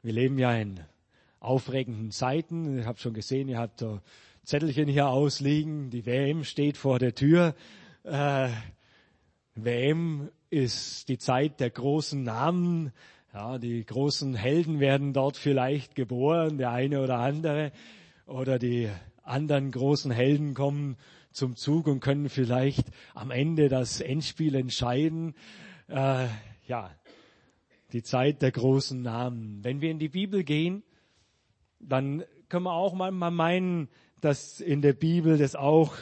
Wir leben ja in aufregenden Zeiten. Ich habe schon gesehen, ihr habt so Zettelchen hier ausliegen. Die WM steht vor der Tür. Äh, WM ist die Zeit der großen Namen. Ja, die großen Helden werden dort vielleicht geboren, der eine oder andere. Oder die anderen großen Helden kommen zum Zug und können vielleicht am Ende das Endspiel entscheiden. Äh, ja, die Zeit der großen Namen. Wenn wir in die Bibel gehen, dann können wir auch mal meinen, dass in der Bibel das auch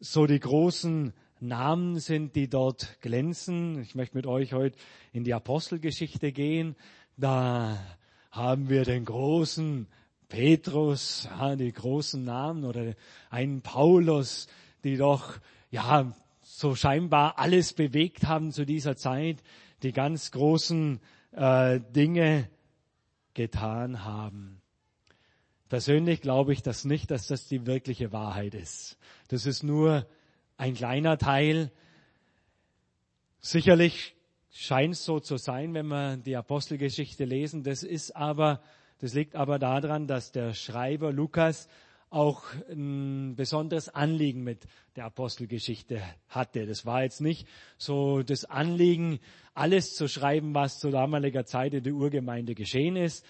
so die großen Namen sind, die dort glänzen. Ich möchte mit euch heute in die Apostelgeschichte gehen. Da haben wir den großen Petrus, ja, die großen Namen oder einen Paulus, die doch, ja, so scheinbar alles bewegt haben zu dieser Zeit, die ganz großen äh, Dinge getan haben. Persönlich glaube ich das nicht, dass das die wirkliche Wahrheit ist. Das ist nur ein kleiner Teil. Sicherlich scheint es so zu sein, wenn wir die Apostelgeschichte lesen. Das ist aber, das liegt aber daran, dass der Schreiber Lukas auch ein besonderes Anliegen mit der Apostelgeschichte hatte. Das war jetzt nicht so das Anliegen, alles zu schreiben, was zu damaliger Zeit in der Urgemeinde geschehen ist,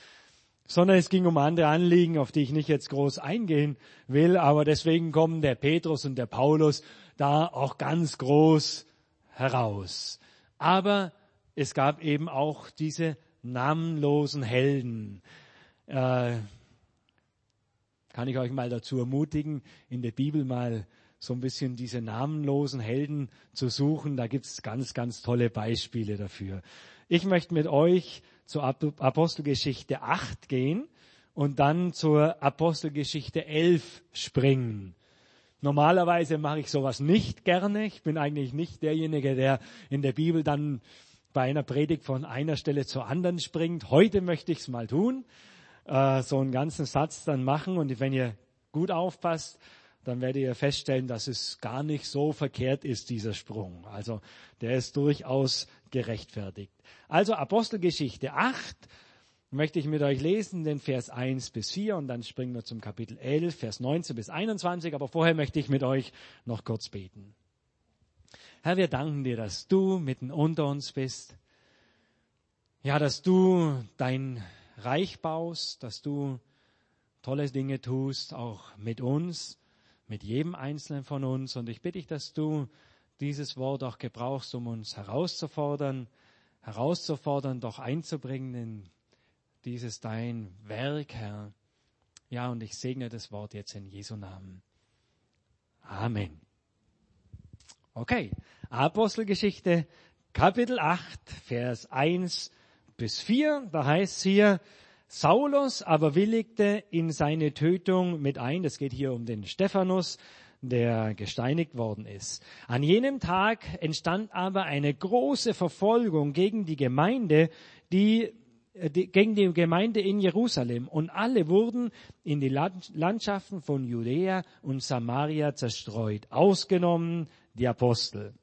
sondern es ging um andere Anliegen, auf die ich nicht jetzt groß eingehen will, aber deswegen kommen der Petrus und der Paulus da auch ganz groß heraus. Aber es gab eben auch diese namenlosen Helden. Äh, kann ich euch mal dazu ermutigen, in der Bibel mal so ein bisschen diese namenlosen Helden zu suchen. Da gibt's ganz, ganz tolle Beispiele dafür. Ich möchte mit euch zur Apostelgeschichte 8 gehen und dann zur Apostelgeschichte 11 springen. Normalerweise mache ich sowas nicht gerne. Ich bin eigentlich nicht derjenige, der in der Bibel dann bei einer Predigt von einer Stelle zur anderen springt. Heute möchte ich es mal tun, äh, so einen ganzen Satz dann machen. Und wenn ihr gut aufpasst, dann werdet ihr feststellen, dass es gar nicht so verkehrt ist, dieser Sprung. Also der ist durchaus gerechtfertigt. Also Apostelgeschichte 8 möchte ich mit euch lesen, den Vers 1 bis 4 und dann springen wir zum Kapitel 11, Vers 19 bis 21. Aber vorher möchte ich mit euch noch kurz beten. Herr, wir danken dir, dass du mitten unter uns bist. Ja, dass du dein Reich baust, dass du tolle Dinge tust, auch mit uns, mit jedem Einzelnen von uns. Und ich bitte dich, dass du dieses Wort auch gebrauchst, um uns herauszufordern, herauszufordern, doch einzubringen in dieses dein Werk, Herr. Ja, und ich segne das Wort jetzt in Jesu Namen. Amen. Okay, Apostelgeschichte, Kapitel 8, Vers 1 bis 4. Da heißt es hier, Saulus aber willigte in seine Tötung mit ein. Das geht hier um den Stephanus, der gesteinigt worden ist. An jenem Tag entstand aber eine große Verfolgung gegen die Gemeinde, die, die gegen die Gemeinde in Jerusalem und alle wurden in die Landschaften von Judäa und Samaria zerstreut, ausgenommen die Apostel.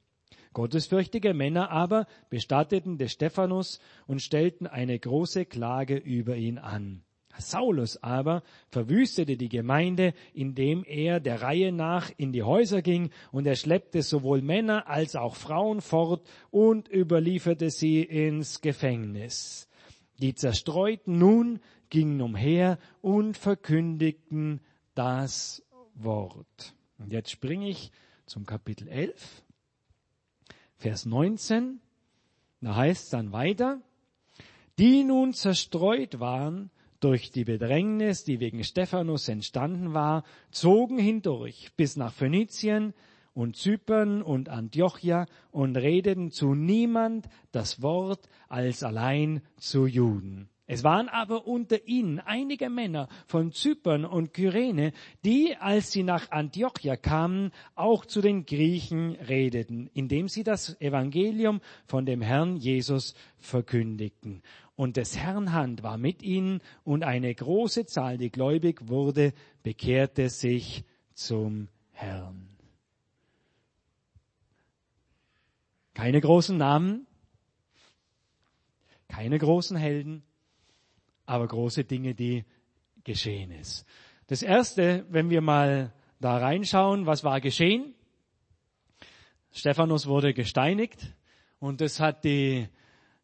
Gottesfürchtige Männer aber bestatteten des Stephanus und stellten eine große Klage über ihn an. Saulus aber verwüstete die Gemeinde, indem er der Reihe nach in die Häuser ging, und er schleppte sowohl Männer als auch Frauen fort und überlieferte sie ins Gefängnis. Die Zerstreuten nun gingen umher und verkündigten das Wort. Und jetzt springe ich zum Kapitel 11. Vers 19, da heißt es dann weiter, die nun zerstreut waren durch die Bedrängnis, die wegen Stephanus entstanden war, zogen hindurch bis nach Phönizien und Zypern und Antiochia und redeten zu niemand das Wort als allein zu Juden. Es waren aber unter ihnen einige Männer von Zypern und Kyrene, die, als sie nach Antiochia kamen, auch zu den Griechen redeten, indem sie das Evangelium von dem Herrn Jesus verkündigten. Und des Herrn Hand war mit ihnen und eine große Zahl, die gläubig wurde, bekehrte sich zum Herrn. Keine großen Namen, keine großen Helden, aber große Dinge, die geschehen ist. Das erste, wenn wir mal da reinschauen, was war geschehen? Stephanus wurde gesteinigt und das hat die,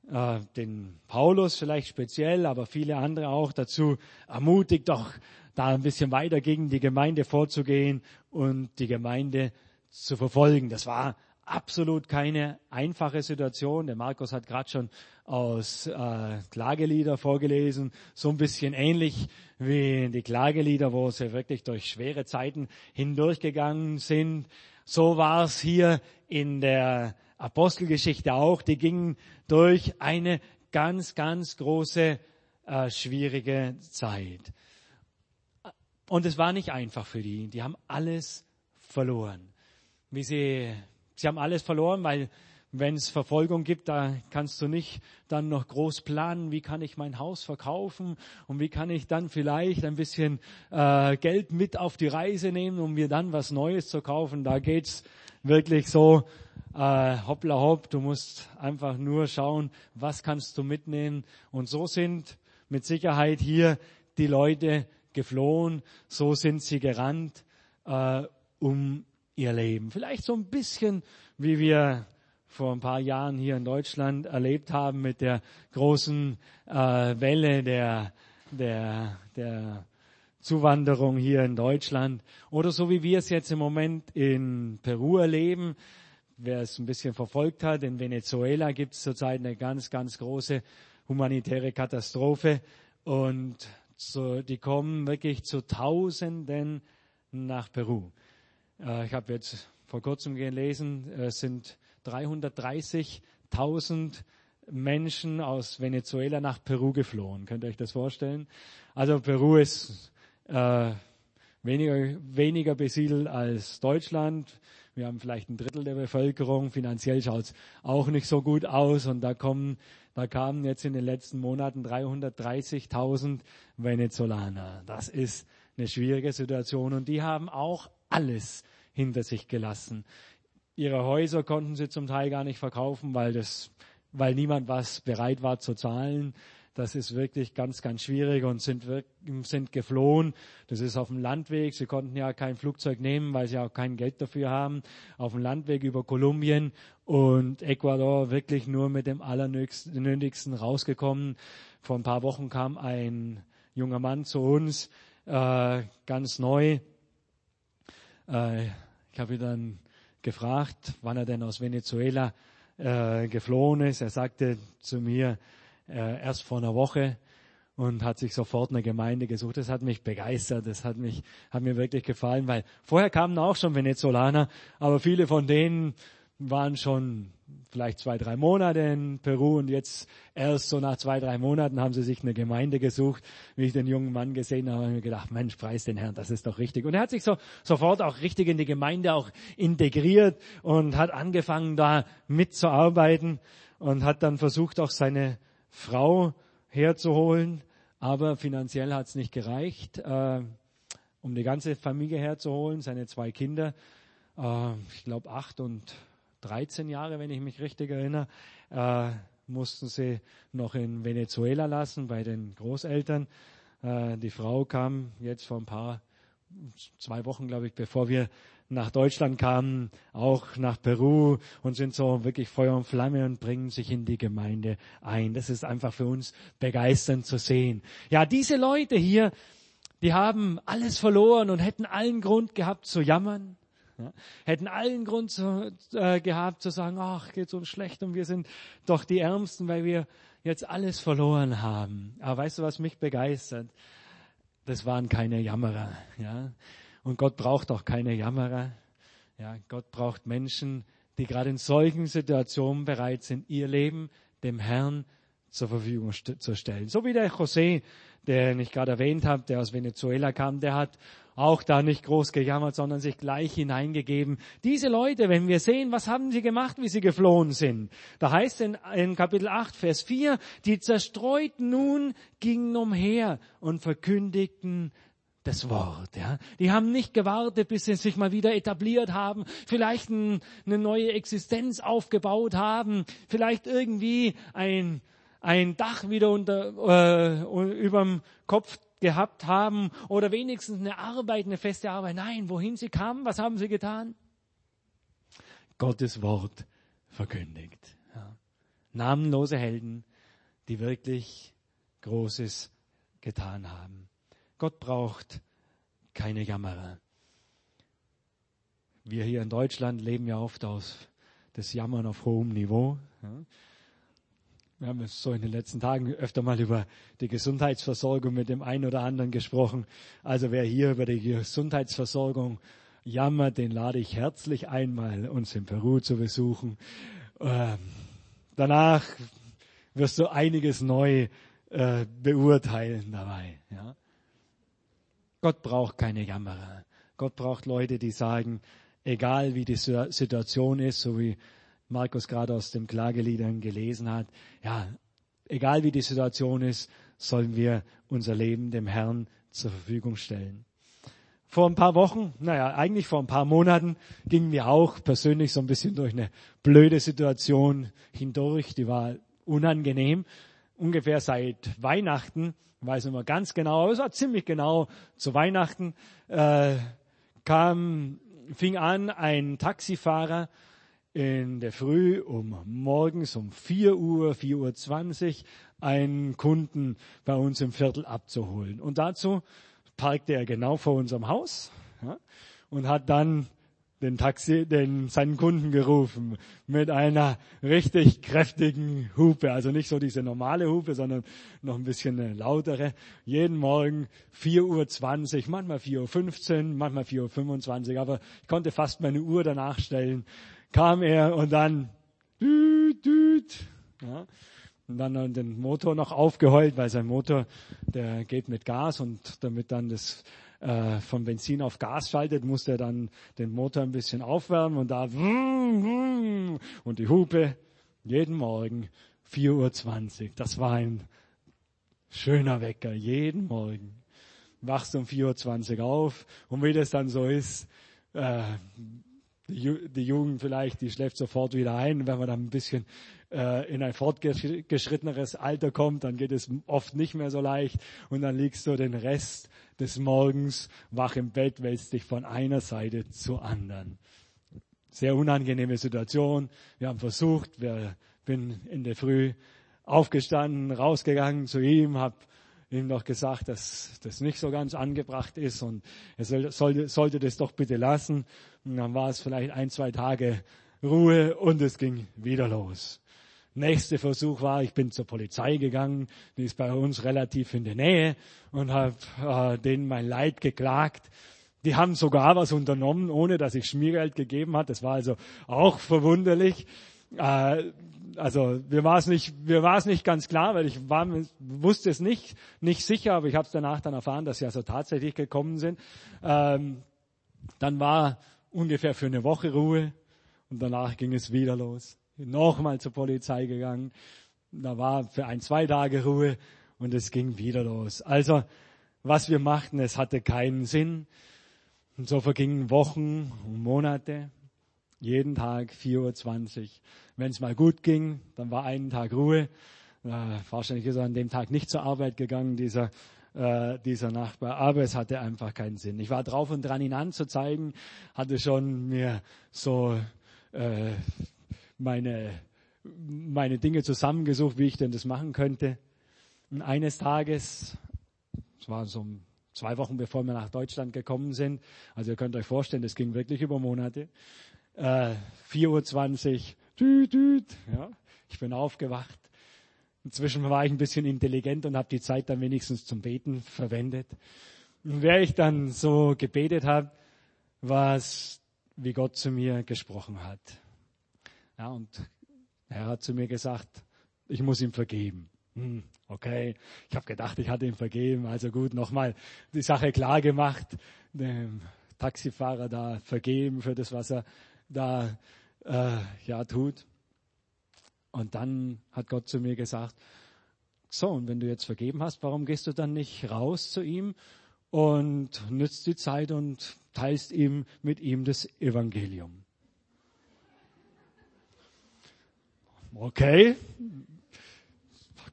äh, den Paulus vielleicht speziell, aber viele andere auch dazu ermutigt, doch da ein bisschen weiter gegen die Gemeinde vorzugehen und die Gemeinde zu verfolgen. Das war absolut keine einfache Situation. Der Markus hat gerade schon aus äh, Klagelieder vorgelesen, so ein bisschen ähnlich wie die Klagelieder, wo sie wirklich durch schwere Zeiten hindurchgegangen sind. So war es hier in der Apostelgeschichte auch. Die gingen durch eine ganz, ganz große, äh, schwierige Zeit. Und es war nicht einfach für die. Die haben alles verloren. Wie sie Sie haben alles verloren, weil wenn es Verfolgung gibt, da kannst du nicht dann noch groß planen, wie kann ich mein Haus verkaufen und wie kann ich dann vielleicht ein bisschen äh, Geld mit auf die Reise nehmen, um mir dann was Neues zu kaufen. Da geht's wirklich so äh, hoppla hopp. Du musst einfach nur schauen, was kannst du mitnehmen. Und so sind mit Sicherheit hier die Leute geflohen. So sind sie gerannt, äh, um ihr Leben. Vielleicht so ein bisschen, wie wir vor ein paar Jahren hier in Deutschland erlebt haben mit der großen äh, Welle der, der, der Zuwanderung hier in Deutschland. Oder so wie wir es jetzt im Moment in Peru erleben. Wer es ein bisschen verfolgt hat, in Venezuela gibt es zurzeit eine ganz, ganz große humanitäre Katastrophe. Und so, die kommen wirklich zu Tausenden nach Peru. Äh, ich habe jetzt vor kurzem gelesen, es sind 330.000 Menschen aus Venezuela nach Peru geflohen. Könnt ihr euch das vorstellen? Also Peru ist äh, weniger, weniger besiedelt als Deutschland. Wir haben vielleicht ein Drittel der Bevölkerung. Finanziell schaut es auch nicht so gut aus. Und da kommen, da kamen jetzt in den letzten Monaten 330.000 Venezolaner. Das ist eine schwierige Situation. Und die haben auch alles hinter sich gelassen. Ihre Häuser konnten sie zum Teil gar nicht verkaufen, weil das, weil niemand was bereit war zu zahlen. Das ist wirklich ganz, ganz schwierig und sind, sind geflohen. Das ist auf dem Landweg. Sie konnten ja kein Flugzeug nehmen, weil sie auch kein Geld dafür haben. Auf dem Landweg über Kolumbien und Ecuador wirklich nur mit dem Allernötigsten rausgekommen. Vor ein paar Wochen kam ein junger Mann zu uns, äh, ganz neu, äh, ich habe ihn dann gefragt, wann er denn aus Venezuela äh, geflohen ist. Er sagte zu mir, äh, erst vor einer Woche und hat sich sofort eine Gemeinde gesucht. Das hat mich begeistert, das hat mich, hat mir wirklich gefallen, weil vorher kamen auch schon Venezolaner, aber viele von denen waren schon vielleicht zwei, drei Monate in Peru und jetzt erst so nach zwei, drei Monaten haben sie sich eine Gemeinde gesucht. Wie ich den jungen Mann gesehen habe, habe ich mir gedacht, Mensch, preis den Herrn, das ist doch richtig. Und er hat sich so sofort auch richtig in die Gemeinde auch integriert und hat angefangen da mitzuarbeiten und hat dann versucht auch seine Frau herzuholen, aber finanziell hat es nicht gereicht, äh, um die ganze Familie herzuholen, seine zwei Kinder, äh, ich glaube acht und 13 Jahre, wenn ich mich richtig erinnere, äh, mussten sie noch in Venezuela lassen bei den Großeltern. Äh, die Frau kam jetzt vor ein paar, zwei Wochen, glaube ich, bevor wir nach Deutschland kamen, auch nach Peru und sind so wirklich Feuer und Flamme und bringen sich in die Gemeinde ein. Das ist einfach für uns begeisternd zu sehen. Ja, diese Leute hier, die haben alles verloren und hätten allen Grund gehabt zu jammern. Hätten allen Grund zu, äh, gehabt zu sagen, ach, geht uns schlecht und wir sind doch die Ärmsten, weil wir jetzt alles verloren haben. Aber weißt du, was mich begeistert? Das waren keine Jammerer. Ja? Und Gott braucht auch keine Jammerer. Ja, Gott braucht Menschen, die gerade in solchen Situationen bereit sind, ihr Leben dem Herrn zur Verfügung zu stellen. So wie der José, den ich gerade erwähnt habe, der aus Venezuela kam, der hat auch da nicht groß gejammert, sondern sich gleich hineingegeben. Diese Leute, wenn wir sehen, was haben sie gemacht, wie sie geflohen sind. Da heißt in, in Kapitel 8, Vers 4, die Zerstreuten nun gingen umher und verkündigten das Wort. Ja. Die haben nicht gewartet, bis sie sich mal wieder etabliert haben, vielleicht ein, eine neue Existenz aufgebaut haben, vielleicht irgendwie ein ein Dach wieder unter, äh, überm Kopf gehabt haben oder wenigstens eine Arbeit, eine feste Arbeit. Nein, wohin sie kamen, was haben sie getan? Gottes Wort verkündigt. Ja. Namenlose Helden, die wirklich Großes getan haben. Gott braucht keine Jammerer. Wir hier in Deutschland leben ja oft aus das Jammern auf hohem Niveau. Ja. Wir haben so in den letzten Tagen öfter mal über die Gesundheitsversorgung mit dem einen oder anderen gesprochen. Also wer hier über die Gesundheitsversorgung jammert, den lade ich herzlich ein, mal uns in Peru zu besuchen. Ähm, danach wirst du einiges neu äh, beurteilen dabei. Ja? Gott braucht keine Jammerer. Gott braucht Leute, die sagen, egal wie die Situation ist, so wie Markus gerade aus dem Klageliedern gelesen hat, ja, egal wie die Situation ist, sollen wir unser Leben dem Herrn zur Verfügung stellen. Vor ein paar Wochen, naja, eigentlich vor ein paar Monaten gingen wir auch persönlich so ein bisschen durch eine blöde Situation hindurch, die war unangenehm. Ungefähr seit Weihnachten, weiß nicht mehr ganz genau, aber es war ziemlich genau zu Weihnachten, äh, kam, fing an ein Taxifahrer in der Früh um morgens um 4 Uhr, 4 Uhr 20 einen Kunden bei uns im Viertel abzuholen. Und dazu parkte er genau vor unserem Haus ja, und hat dann den Taxi, den, seinen Kunden gerufen mit einer richtig kräftigen Hupe. Also nicht so diese normale Hupe, sondern noch ein bisschen eine lautere. Jeden Morgen 4.20 Uhr, manchmal 4.15 Uhr, manchmal 4.25 Uhr, aber ich konnte fast meine Uhr danach stellen kam er und dann düt, düt, ja, und dann den Motor noch aufgeheult, weil sein Motor, der geht mit Gas und damit dann das äh, vom Benzin auf Gas schaltet, muss er dann den Motor ein bisschen aufwärmen und da und die Hupe jeden Morgen 4.20 Uhr. Das war ein schöner Wecker, jeden Morgen. Wachst um 4.20 Uhr auf und wie das dann so ist, äh, die Jugend vielleicht, die schläft sofort wieder ein. Wenn man dann ein bisschen äh, in ein fortgeschritteneres Alter kommt, dann geht es oft nicht mehr so leicht und dann liegst du den Rest des Morgens wach im Bett, wälzt dich von einer Seite zur anderen. Sehr unangenehme Situation. Wir haben versucht, wir bin in der Früh aufgestanden, rausgegangen zu ihm, habe ihm noch gesagt, dass das nicht so ganz angebracht ist und er soll, sollte, sollte das doch bitte lassen. Und dann war es vielleicht ein, zwei Tage Ruhe und es ging wieder los. Nächster Versuch war, ich bin zur Polizei gegangen, die ist bei uns relativ in der Nähe und habe äh, denen mein Leid geklagt. Die haben sogar was unternommen, ohne dass ich Schmiergeld gegeben hat. Das war also auch verwunderlich. Äh, also mir war es nicht, mir war es nicht ganz klar, weil ich war, wusste es nicht, nicht sicher, aber ich habe es danach dann erfahren, dass sie also tatsächlich gekommen sind. Ähm, dann war ungefähr für eine Woche Ruhe und danach ging es wieder los. Nochmal zur Polizei gegangen. Da war für ein, zwei Tage Ruhe und es ging wieder los. Also, was wir machten, es hatte keinen Sinn. Und so vergingen Wochen und Monate. Jeden Tag 4.20 Uhr. Wenn es mal gut ging, dann war einen Tag Ruhe. Äh, wahrscheinlich ist er an dem Tag nicht zur Arbeit gegangen, dieser äh, dieser Nachbar, aber es hatte einfach keinen Sinn. Ich war drauf und dran, ihn anzuzeigen, hatte schon mir so äh, meine, meine Dinge zusammengesucht, wie ich denn das machen könnte. Und eines Tages, es war so zwei Wochen bevor wir nach Deutschland gekommen sind, also ihr könnt euch vorstellen, das ging wirklich über Monate, äh, 4.20 Uhr, düt, düt, ja, ich bin aufgewacht Inzwischen war ich ein bisschen intelligent und habe die Zeit dann wenigstens zum Beten verwendet. Und wer ich dann so gebetet habe, war wie Gott zu mir gesprochen hat. Ja, und er hat zu mir gesagt, ich muss ihm vergeben. Hm, okay, ich habe gedacht, ich hatte ihm vergeben. Also gut, nochmal die Sache klar gemacht, dem Taxifahrer da vergeben für das, was er da äh, ja tut. Und dann hat Gott zu mir gesagt, so, und wenn du jetzt vergeben hast, warum gehst du dann nicht raus zu ihm und nützt die Zeit und teilst ihm mit ihm das Evangelium? Okay,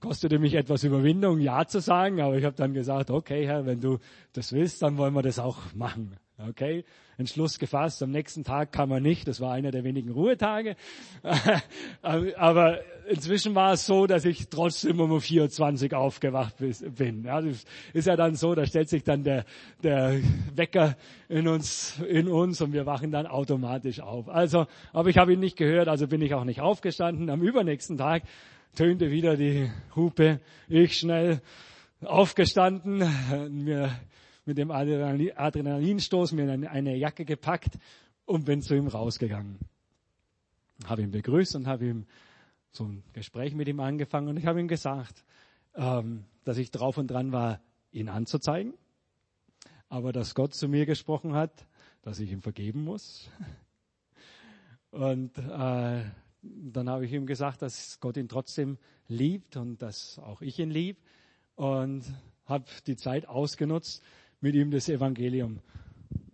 kostete mich etwas Überwindung, Ja zu sagen, aber ich habe dann gesagt, okay, Herr, wenn du das willst, dann wollen wir das auch machen. Okay, Entschluss gefasst. Am nächsten Tag kam er nicht. Das war einer der wenigen Ruhetage. Aber inzwischen war es so, dass ich trotzdem um 24 aufgewacht bin. Ja, das ist ja dann so, da stellt sich dann der, der Wecker in uns, in uns und wir wachen dann automatisch auf. Also, aber ich habe ihn nicht gehört, also bin ich auch nicht aufgestanden. Am übernächsten Tag tönte wieder die Hupe. Ich schnell aufgestanden, mir mit dem Adrenalinstoß mir eine Jacke gepackt und bin zu ihm rausgegangen. Habe ihn begrüßt und habe ihm so ein Gespräch mit ihm angefangen und ich habe ihm gesagt, ähm, dass ich drauf und dran war, ihn anzuzeigen, aber dass Gott zu mir gesprochen hat, dass ich ihm vergeben muss. Und äh, dann habe ich ihm gesagt, dass Gott ihn trotzdem liebt und dass auch ich ihn lieb und habe die Zeit ausgenutzt, mit ihm das Evangelium,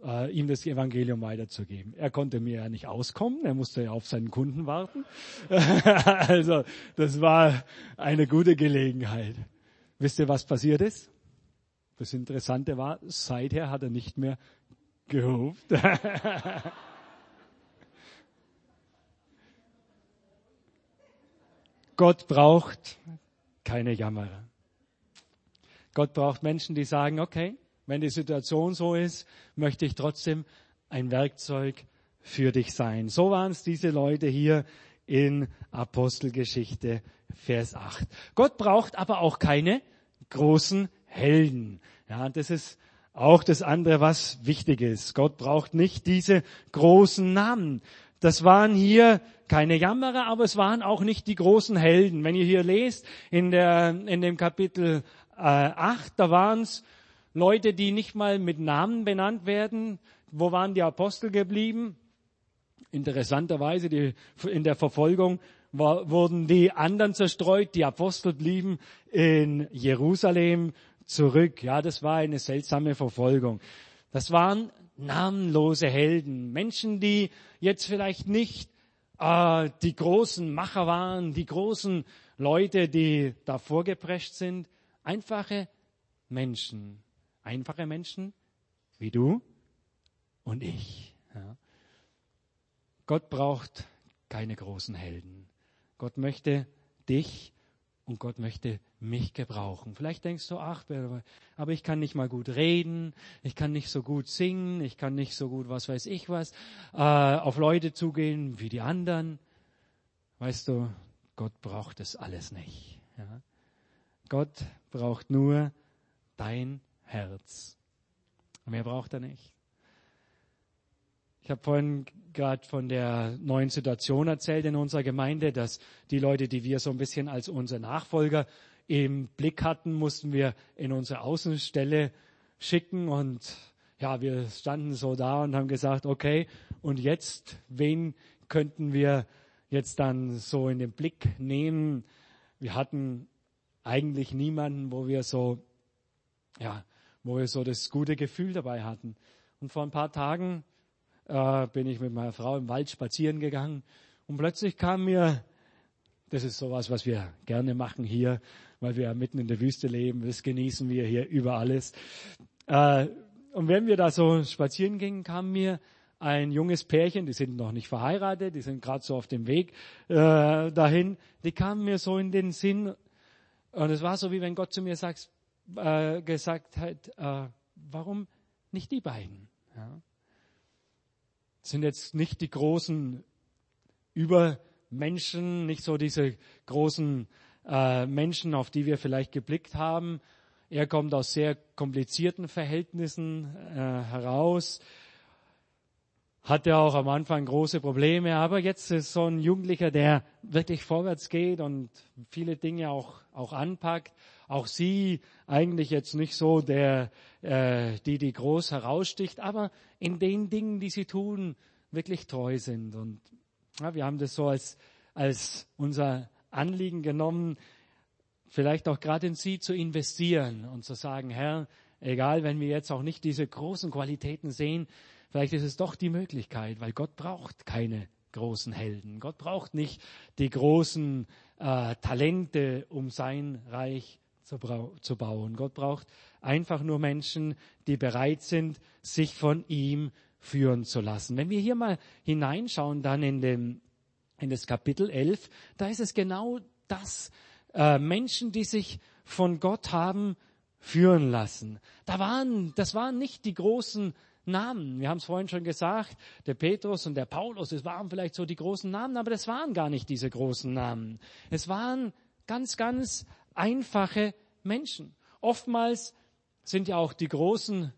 äh, ihm das Evangelium weiterzugeben. Er konnte mir ja nicht auskommen, er musste ja auf seinen Kunden warten. also das war eine gute Gelegenheit. Wisst ihr, was passiert ist? Das Interessante war, seither hat er nicht mehr gehupt. Gott braucht keine Jammerer. Gott braucht Menschen, die sagen, okay, wenn die Situation so ist, möchte ich trotzdem ein Werkzeug für dich sein. So waren es diese Leute hier in Apostelgeschichte Vers 8. Gott braucht aber auch keine großen Helden. Ja, das ist auch das andere, was wichtig ist. Gott braucht nicht diese großen Namen. Das waren hier keine Jammerer, aber es waren auch nicht die großen Helden. Wenn ihr hier lest in, der, in dem Kapitel äh, 8, da waren es Leute, die nicht mal mit Namen benannt werden. Wo waren die Apostel geblieben? Interessanterweise, die, in der Verfolgung war, wurden die anderen zerstreut, die Apostel blieben in Jerusalem zurück. Ja, das war eine seltsame Verfolgung. Das waren namenlose Helden, Menschen, die jetzt vielleicht nicht äh, die großen Macher waren, die großen Leute, die da vorgeprescht sind, einfache Menschen, Einfache Menschen wie du und ich. Ja. Gott braucht keine großen Helden. Gott möchte dich und Gott möchte mich gebrauchen. Vielleicht denkst du, ach, aber ich kann nicht mal gut reden, ich kann nicht so gut singen, ich kann nicht so gut, was weiß ich was, äh, auf Leute zugehen wie die anderen. Weißt du, Gott braucht das alles nicht. Ja? Gott braucht nur dein Herz. Mehr braucht er nicht. Ich habe vorhin gerade von der neuen Situation erzählt in unserer Gemeinde, dass die Leute, die wir so ein bisschen als unsere Nachfolger im Blick hatten, mussten wir in unsere Außenstelle schicken und ja, wir standen so da und haben gesagt, okay, und jetzt, wen könnten wir jetzt dann so in den Blick nehmen? Wir hatten eigentlich niemanden, wo wir so, ja, wo wir so das gute Gefühl dabei hatten. Und vor ein paar Tagen äh, bin ich mit meiner Frau im Wald spazieren gegangen und plötzlich kam mir, das ist sowas, was wir gerne machen hier, weil wir ja mitten in der Wüste leben, das genießen wir hier über alles. Äh, und wenn wir da so spazieren gingen, kam mir ein junges Pärchen, die sind noch nicht verheiratet, die sind gerade so auf dem Weg äh, dahin, die kamen mir so in den Sinn und es war so, wie wenn Gott zu mir sagt, äh, gesagt hat, äh, warum nicht die beiden? Ja? Sind jetzt nicht die großen Übermenschen, nicht so diese großen äh, Menschen, auf die wir vielleicht geblickt haben. Er kommt aus sehr komplizierten Verhältnissen äh, heraus hatte auch am Anfang große Probleme, aber jetzt ist so ein Jugendlicher, der wirklich vorwärts geht und viele Dinge auch, auch anpackt. Auch sie eigentlich jetzt nicht so der, äh, die, die groß heraussticht, aber in den Dingen, die sie tun, wirklich treu sind. Und ja, wir haben das so als, als unser Anliegen genommen, vielleicht auch gerade in sie zu investieren und zu sagen, Herr, egal, wenn wir jetzt auch nicht diese großen Qualitäten sehen, Vielleicht ist es doch die Möglichkeit, weil Gott braucht keine großen Helden. Gott braucht nicht die großen äh, Talente, um sein Reich zu, zu bauen. Gott braucht einfach nur Menschen, die bereit sind, sich von ihm führen zu lassen. Wenn wir hier mal hineinschauen, dann in, dem, in das Kapitel 11, da ist es genau das. Äh, Menschen, die sich von Gott haben führen lassen. Da waren, das waren nicht die großen Namen. Wir haben es vorhin schon gesagt, der Petrus und der Paulus, das waren vielleicht so die großen Namen, aber das waren gar nicht diese großen Namen. Es waren ganz, ganz einfache Menschen. Oftmals sind ja auch die Großen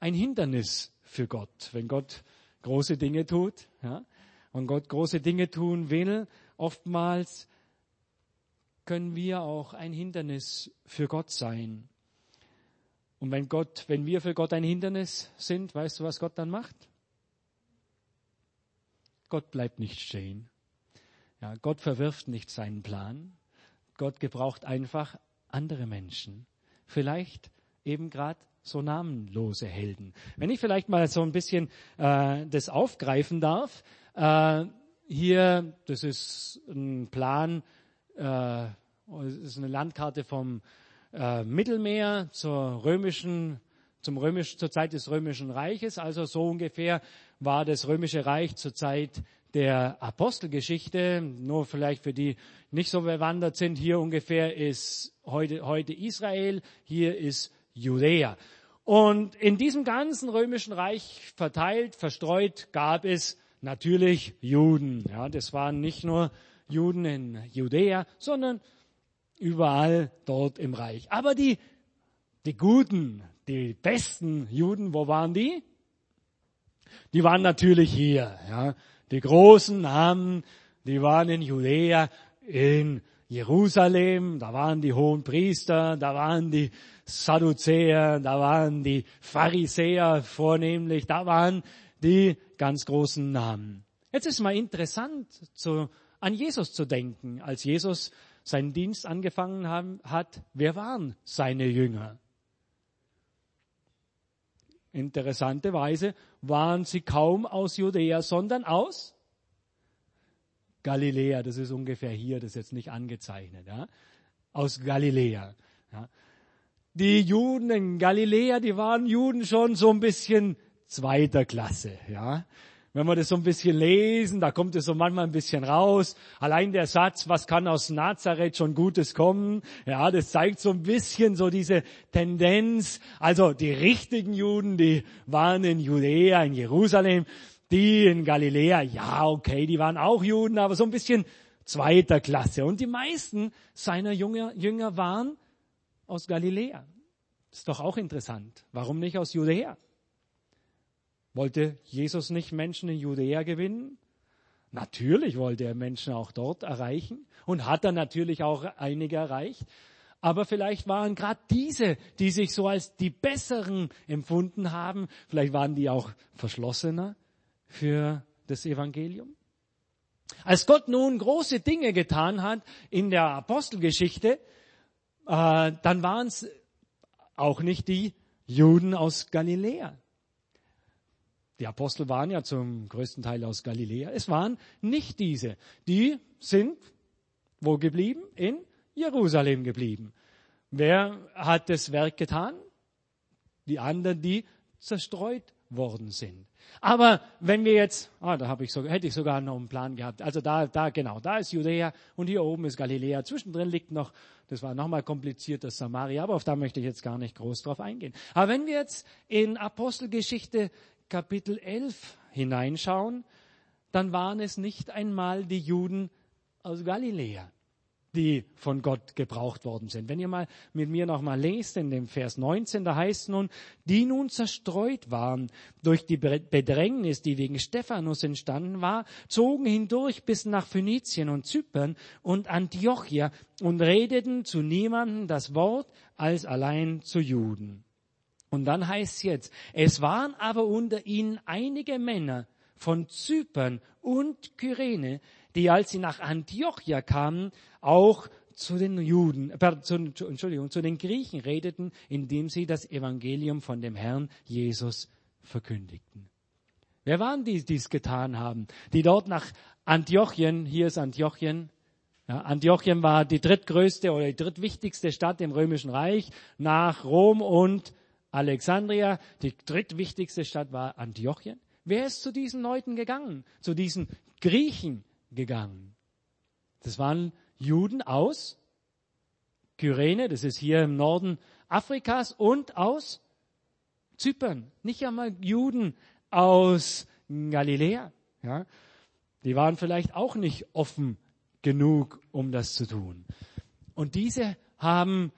ein Hindernis für Gott, wenn Gott große Dinge tut. Ja? Und Gott große Dinge tun will, oftmals können wir auch ein Hindernis für Gott sein. Und wenn Gott, wenn wir für Gott ein Hindernis sind, weißt du, was Gott dann macht? Gott bleibt nicht stehen. Ja, Gott verwirft nicht seinen Plan. Gott gebraucht einfach andere Menschen. Vielleicht eben gerade so namenlose Helden. Wenn ich vielleicht mal so ein bisschen äh, das aufgreifen darf, äh, hier, das ist ein Plan, äh, das ist eine Landkarte vom äh, Mittelmeer zur römischen, zum römisch, zur Zeit des römischen Reiches. Also so ungefähr war das römische Reich zur Zeit der Apostelgeschichte. Nur vielleicht für die nicht so bewandert sind. Hier ungefähr ist heute, heute Israel. Hier ist Judäa. Und in diesem ganzen römischen Reich verteilt, verstreut gab es natürlich Juden. Ja, das waren nicht nur Juden in Judäa, sondern überall dort im Reich. Aber die, die guten, die besten Juden, wo waren die? Die waren natürlich hier. Ja. Die großen Namen, die waren in Judäa, in Jerusalem, da waren die hohen Priester, da waren die Sadduzäer, da waren die Pharisäer vornehmlich, da waren die ganz großen Namen. Jetzt ist mal interessant, zu, an Jesus zu denken, als Jesus seinen Dienst angefangen haben, hat, wer waren seine Jünger? Interessanterweise waren sie kaum aus Judäa, sondern aus Galiläa. Das ist ungefähr hier, das ist jetzt nicht angezeichnet. Ja? Aus Galiläa. Ja? Die Juden in Galiläa, die waren Juden schon so ein bisschen zweiter Klasse. Ja? Wenn wir das so ein bisschen lesen, da kommt es so manchmal ein bisschen raus. Allein der Satz, was kann aus Nazareth schon Gutes kommen? Ja, das zeigt so ein bisschen so diese Tendenz. Also die richtigen Juden, die waren in Judäa, in Jerusalem. Die in Galiläa, ja, okay, die waren auch Juden, aber so ein bisschen zweiter Klasse. Und die meisten seiner Jünger, waren aus Galiläa. Ist doch auch interessant. Warum nicht aus Judäa? Wollte Jesus nicht Menschen in Judäa gewinnen? Natürlich wollte er Menschen auch dort erreichen und hat er natürlich auch einige erreicht. Aber vielleicht waren gerade diese, die sich so als die Besseren empfunden haben, vielleicht waren die auch verschlossener für das Evangelium. Als Gott nun große Dinge getan hat in der Apostelgeschichte, äh, dann waren es auch nicht die Juden aus Galiläa. Die Apostel waren ja zum größten Teil aus Galiläa. Es waren nicht diese. Die sind wo geblieben? In Jerusalem geblieben. Wer hat das Werk getan? Die anderen, die zerstreut worden sind. Aber wenn wir jetzt, ah, da habe ich so, hätte ich sogar noch einen Plan gehabt. Also da, da genau, da ist Judäa und hier oben ist Galiläa. Zwischendrin liegt noch, das war nochmal kompliziert, das Samaria, aber auf da möchte ich jetzt gar nicht groß drauf eingehen. Aber wenn wir jetzt in Apostelgeschichte Kapitel 11 hineinschauen, dann waren es nicht einmal die Juden aus Galiläa, die von Gott gebraucht worden sind. Wenn ihr mal mit mir nochmal lest in dem Vers 19, da heißt nun, die nun zerstreut waren durch die Bedrängnis, die wegen Stephanus entstanden war, zogen hindurch bis nach Phönizien und Zypern und Antiochia und redeten zu niemandem das Wort als allein zu Juden. Und dann heißt es jetzt, es waren aber unter ihnen einige Männer von Zypern und Kyrene, die als sie nach Antiochia kamen, auch zu den Juden, äh, zu, Entschuldigung, zu den Griechen redeten, indem sie das Evangelium von dem Herrn Jesus verkündigten. Wer waren die, die es getan haben? Die dort nach Antiochien, hier ist Antiochien, ja, Antiochien war die drittgrößte oder die drittwichtigste Stadt im Römischen Reich nach Rom und Alexandria. Die drittwichtigste Stadt war Antiochien. Wer ist zu diesen Leuten gegangen? Zu diesen Griechen gegangen? Das waren Juden aus Kyrene, das ist hier im Norden Afrikas und aus Zypern. Nicht einmal Juden aus Galiläa. Ja. Die waren vielleicht auch nicht offen genug, um das zu tun. Und diese haben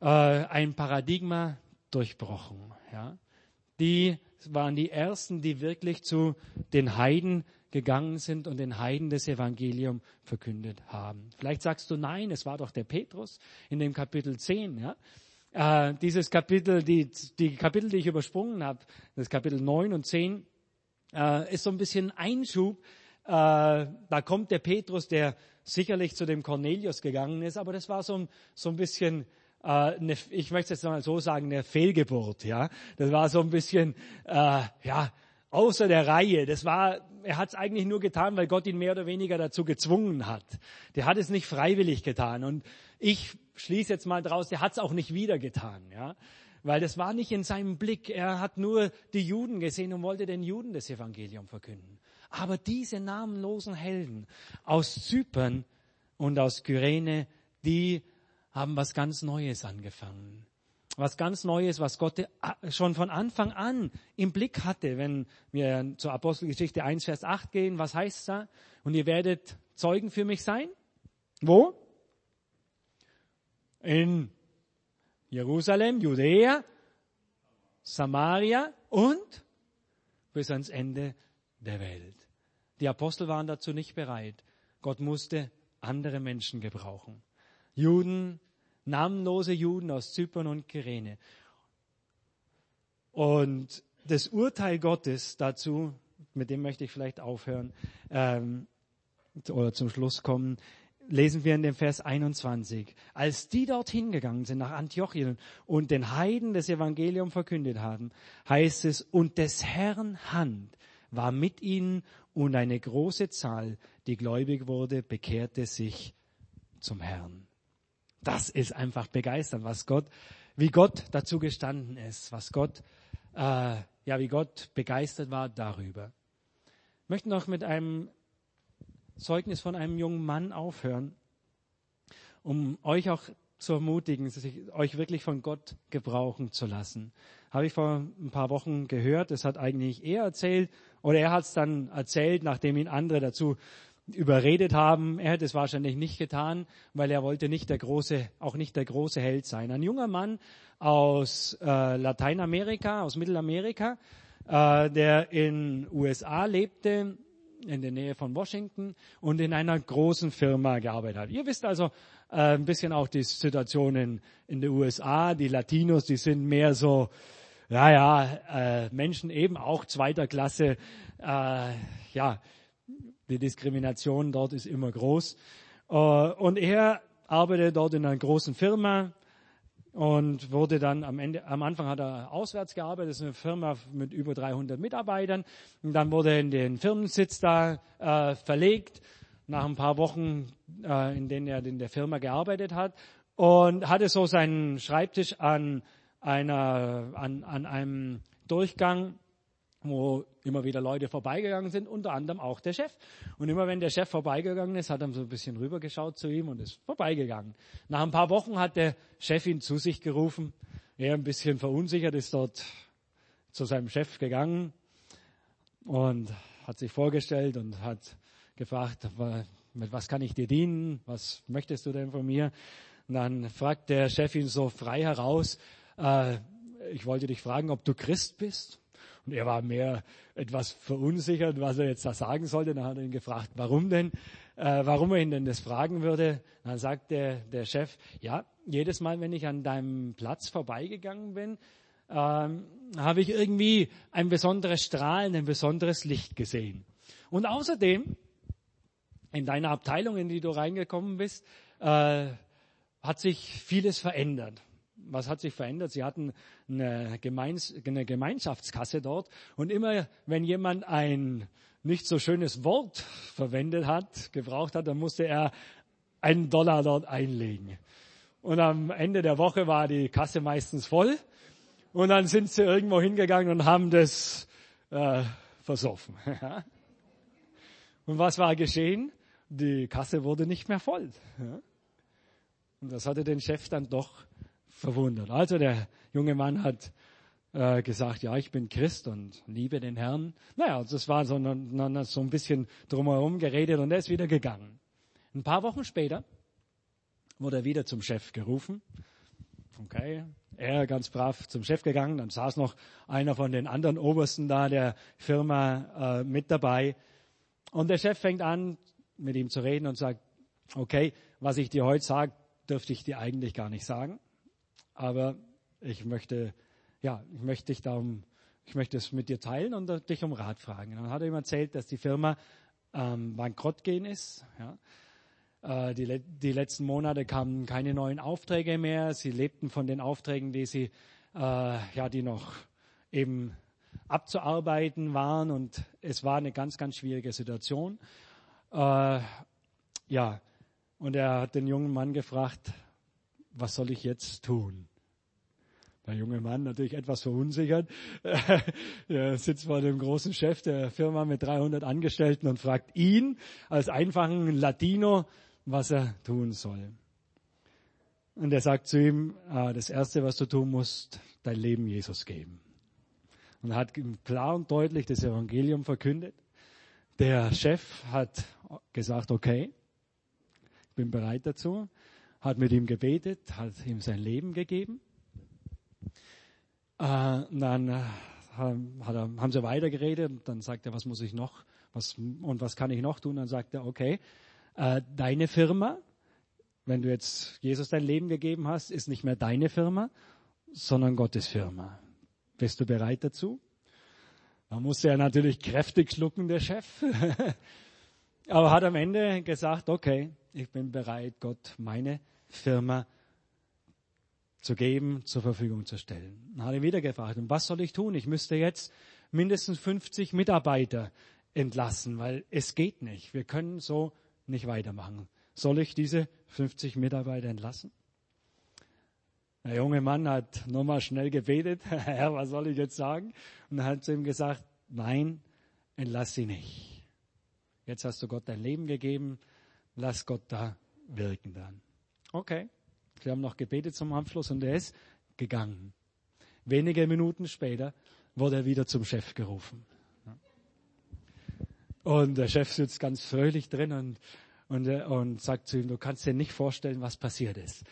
äh, ein Paradigma durchbrochen. Ja. Die waren die ersten, die wirklich zu den Heiden gegangen sind und den Heiden das Evangelium verkündet haben. Vielleicht sagst du, nein, es war doch der Petrus in dem Kapitel 10. Ja? Äh, dieses Kapitel, die, die Kapitel, die ich übersprungen habe, das Kapitel 9 und 10, äh, ist so ein bisschen Einschub. Äh, da kommt der Petrus, der sicherlich zu dem Cornelius gegangen ist, aber das war so ein, so ein bisschen äh, eine, ich möchte jetzt mal so sagen, eine Fehlgeburt. Ja, das war so ein bisschen äh, ja außer der Reihe. Das war, er hat es eigentlich nur getan, weil Gott ihn mehr oder weniger dazu gezwungen hat. Der hat es nicht freiwillig getan. Und ich schließe jetzt mal draus, der hat es auch nicht wieder getan. Ja, weil das war nicht in seinem Blick. Er hat nur die Juden gesehen und wollte den Juden das Evangelium verkünden. Aber diese namenlosen Helden aus Zypern und aus Kyrene, die haben was ganz Neues angefangen. Was ganz Neues, was Gott schon von Anfang an im Blick hatte. Wenn wir zur Apostelgeschichte 1, Vers 8 gehen, was heißt da? Und ihr werdet Zeugen für mich sein? Wo? In Jerusalem, Judäa, Samaria und bis ans Ende der Welt. Die Apostel waren dazu nicht bereit. Gott musste andere Menschen gebrauchen. Juden, namenlose Juden aus Zypern und Kyrene. Und das Urteil Gottes dazu, mit dem möchte ich vielleicht aufhören ähm, oder zum Schluss kommen, lesen wir in dem Vers 21. Als die dorthin gegangen sind nach Antiochien und den Heiden das Evangelium verkündet haben, heißt es, und des Herrn Hand war mit ihnen und eine große Zahl, die gläubig wurde, bekehrte sich zum Herrn. Das ist einfach begeisternd, was Gott, wie Gott dazu gestanden ist, was Gott, äh, ja, wie Gott begeistert war darüber. Ich möchte noch mit einem Zeugnis von einem jungen Mann aufhören, um euch auch zu ermutigen, sich, euch wirklich von Gott gebrauchen zu lassen. Habe ich vor ein paar Wochen gehört, das hat eigentlich er erzählt oder er hat es dann erzählt, nachdem ihn andere dazu überredet haben. Er hätte es wahrscheinlich nicht getan, weil er wollte nicht der große, auch nicht der große Held sein. Ein junger Mann aus äh, Lateinamerika, aus Mittelamerika, äh, der in USA lebte, in der Nähe von Washington und in einer großen Firma gearbeitet hat. Ihr wisst also äh, ein bisschen auch die Situation in, in den USA. Die Latinos, die sind mehr so, ja, ja, äh, Menschen eben auch zweiter Klasse, äh, ja, die Diskrimination dort ist immer groß. Äh, und er arbeitet dort in einer großen Firma und wurde dann am Ende, am Anfang hat er auswärts gearbeitet, das ist eine Firma mit über 300 Mitarbeitern. Und dann wurde er in den Firmensitz da äh, verlegt, nach ein paar Wochen, äh, in denen er in der Firma gearbeitet hat und hatte so seinen Schreibtisch an einer, an, an einem Durchgang wo immer wieder Leute vorbeigegangen sind, unter anderem auch der Chef. Und immer wenn der Chef vorbeigegangen ist, hat er so ein bisschen rübergeschaut zu ihm und ist vorbeigegangen. Nach ein paar Wochen hat der Chef ihn zu sich gerufen. Er ein bisschen verunsichert ist dort zu seinem Chef gegangen und hat sich vorgestellt und hat gefragt, mit was kann ich dir dienen? Was möchtest du denn von mir? Und dann fragt der Chef ihn so frei heraus, äh, ich wollte dich fragen, ob du Christ bist. Und er war mehr etwas verunsichert, was er jetzt da sagen sollte. Dann hat er ihn gefragt, warum denn, äh, warum er ihn denn das fragen würde. Dann sagt der, der Chef, ja, jedes Mal, wenn ich an deinem Platz vorbeigegangen bin, ähm, habe ich irgendwie ein besonderes Strahlen, ein besonderes Licht gesehen. Und außerdem, in deiner Abteilung, in die du reingekommen bist, äh, hat sich vieles verändert was hat sich verändert? Sie hatten eine, Gemeins eine Gemeinschaftskasse dort und immer, wenn jemand ein nicht so schönes Wort verwendet hat, gebraucht hat, dann musste er einen Dollar dort einlegen. Und am Ende der Woche war die Kasse meistens voll. Und dann sind sie irgendwo hingegangen und haben das äh, versoffen. und was war geschehen? Die Kasse wurde nicht mehr voll. Und das hatte den Chef dann doch verwundert. Also der junge Mann hat äh, gesagt, ja, ich bin Christ und liebe den Herrn. Naja, das war so, so ein bisschen drumherum geredet und er ist wieder gegangen. Ein paar Wochen später wurde er wieder zum Chef gerufen. Okay, er ganz brav zum Chef gegangen, dann saß noch einer von den anderen Obersten da der Firma äh, mit dabei. Und der Chef fängt an, mit ihm zu reden und sagt, okay, was ich dir heute sage, dürfte ich dir eigentlich gar nicht sagen. Aber ich möchte, ja, ich möchte dich darum, ich möchte es mit dir teilen und dich um Rat fragen. Dann hat er ihm erzählt, dass die Firma ähm, bankrott gehen ist. Ja. Äh, die, die letzten Monate kamen keine neuen Aufträge mehr. Sie lebten von den Aufträgen, die sie, äh, ja, die noch eben abzuarbeiten waren. Und es war eine ganz, ganz schwierige Situation. Äh, ja, und er hat den jungen Mann gefragt, was soll ich jetzt tun? Der junge Mann natürlich etwas verunsichert. er sitzt vor dem großen Chef der Firma mit 300 Angestellten und fragt ihn als einfachen Latino, was er tun soll. Und er sagt zu ihm, ah, das Erste, was du tun musst, dein Leben Jesus geben. Und er hat ihm klar und deutlich das Evangelium verkündet. Der Chef hat gesagt, okay, ich bin bereit dazu, hat mit ihm gebetet, hat ihm sein Leben gegeben. Äh, dann äh, er, haben sie weitergeredet und dann sagt er, was muss ich noch was, und was kann ich noch tun? Dann sagt er, okay, äh, deine Firma, wenn du jetzt Jesus dein Leben gegeben hast, ist nicht mehr deine Firma, sondern Gottes Firma. Bist du bereit dazu? Da musste er natürlich kräftig schlucken, der Chef. Aber hat am Ende gesagt, okay, ich bin bereit, Gott meine Firma zu geben, zur Verfügung zu stellen. Dann hat er wieder gefragt, und was soll ich tun? Ich müsste jetzt mindestens 50 Mitarbeiter entlassen, weil es geht nicht. Wir können so nicht weitermachen. Soll ich diese 50 Mitarbeiter entlassen? Der junge Mann hat nochmal schnell gebetet. Herr, was soll ich jetzt sagen? Und hat zu ihm gesagt, nein, entlass sie nicht. Jetzt hast du Gott dein Leben gegeben. Lass Gott da wirken dann. Okay. Sie haben noch gebetet zum Abschluss und er ist gegangen. Wenige Minuten später wurde er wieder zum Chef gerufen. Und der Chef sitzt ganz fröhlich drin und, und, äh, und sagt zu ihm, du kannst dir nicht vorstellen, was passiert ist.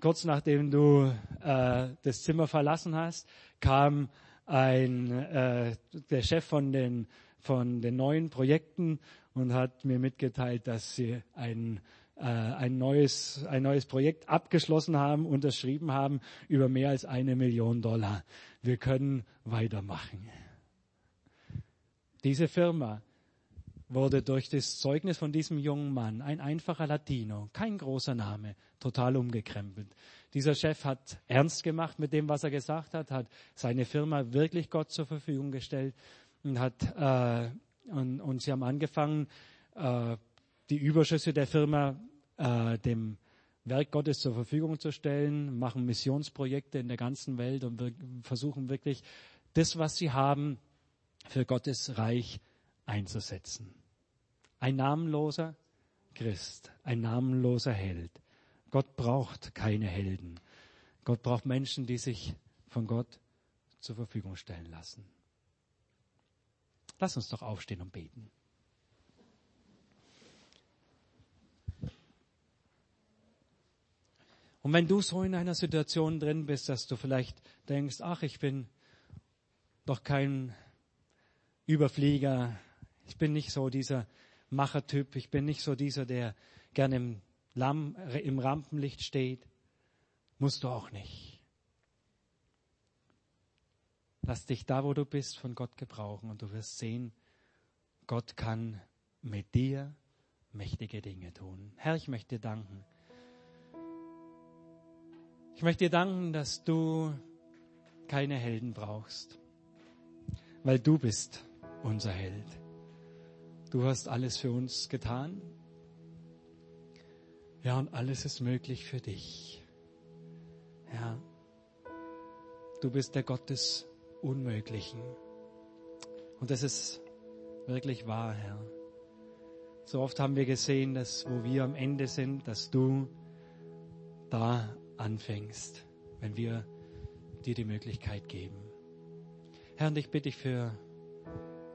Kurz nachdem du äh, das Zimmer verlassen hast, kam ein, äh, der Chef von den, von den neuen Projekten und hat mir mitgeteilt, dass sie ein, äh, ein, neues, ein neues Projekt abgeschlossen haben, unterschrieben haben über mehr als eine Million Dollar. Wir können weitermachen. Diese Firma wurde durch das Zeugnis von diesem jungen Mann, ein einfacher Latino, kein großer Name, total umgekrempelt. Dieser Chef hat ernst gemacht mit dem, was er gesagt hat, hat seine Firma wirklich Gott zur Verfügung gestellt und hat äh, und, und sie haben angefangen, äh, die Überschüsse der Firma äh, dem Werk Gottes zur Verfügung zu stellen, machen Missionsprojekte in der ganzen Welt und wir versuchen wirklich das, was sie haben, für Gottes Reich einzusetzen. Ein namenloser Christ, ein namenloser Held. Gott braucht keine Helden. Gott braucht Menschen, die sich von Gott zur Verfügung stellen lassen. Lass uns doch aufstehen und beten. Und wenn du so in einer Situation drin bist, dass du vielleicht denkst, ach, ich bin doch kein Überflieger, ich bin nicht so dieser Machertyp. Ich bin nicht so dieser, der gerne im, Lamm, im Rampenlicht steht. Musst du auch nicht. Lass dich da, wo du bist, von Gott gebrauchen und du wirst sehen, Gott kann mit dir mächtige Dinge tun. Herr, ich möchte dir danken. Ich möchte dir danken, dass du keine Helden brauchst, weil du bist unser Held. Du hast alles für uns getan. Ja, und alles ist möglich für dich. Ja, du bist der Gott des Unmöglichen. Und das ist wirklich wahr, Herr. So oft haben wir gesehen, dass wo wir am Ende sind, dass du da anfängst, wenn wir dir die Möglichkeit geben. Herr, und ich bitte dich für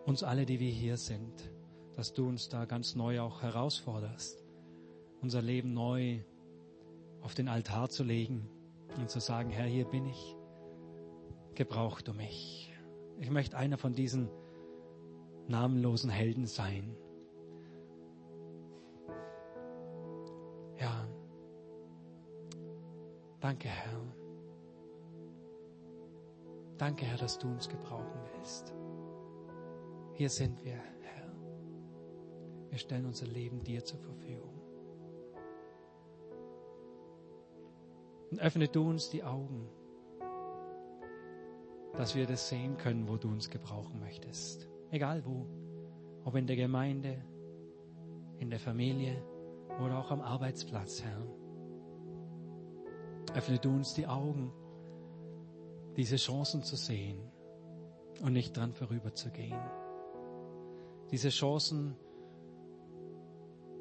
uns alle, die wir hier sind, dass du uns da ganz neu auch herausforderst, unser Leben neu auf den Altar zu legen und zu sagen, Herr, hier bin ich, gebrauch du mich. Ich möchte einer von diesen namenlosen Helden sein. Ja, danke Herr. Danke Herr, dass du uns gebrauchen willst. Hier sind wir, Herr. Wir stellen unser Leben dir zur Verfügung. Und öffne du uns die Augen, dass wir das sehen können, wo du uns gebrauchen möchtest. Egal wo. Ob in der Gemeinde, in der Familie oder auch am Arbeitsplatz, Herr. Öffne du uns die Augen, diese Chancen zu sehen und nicht dran vorüberzugehen. Diese Chancen,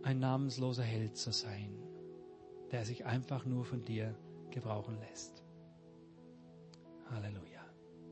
ein namensloser Held zu sein, der sich einfach nur von dir gebrauchen lässt. Halleluja.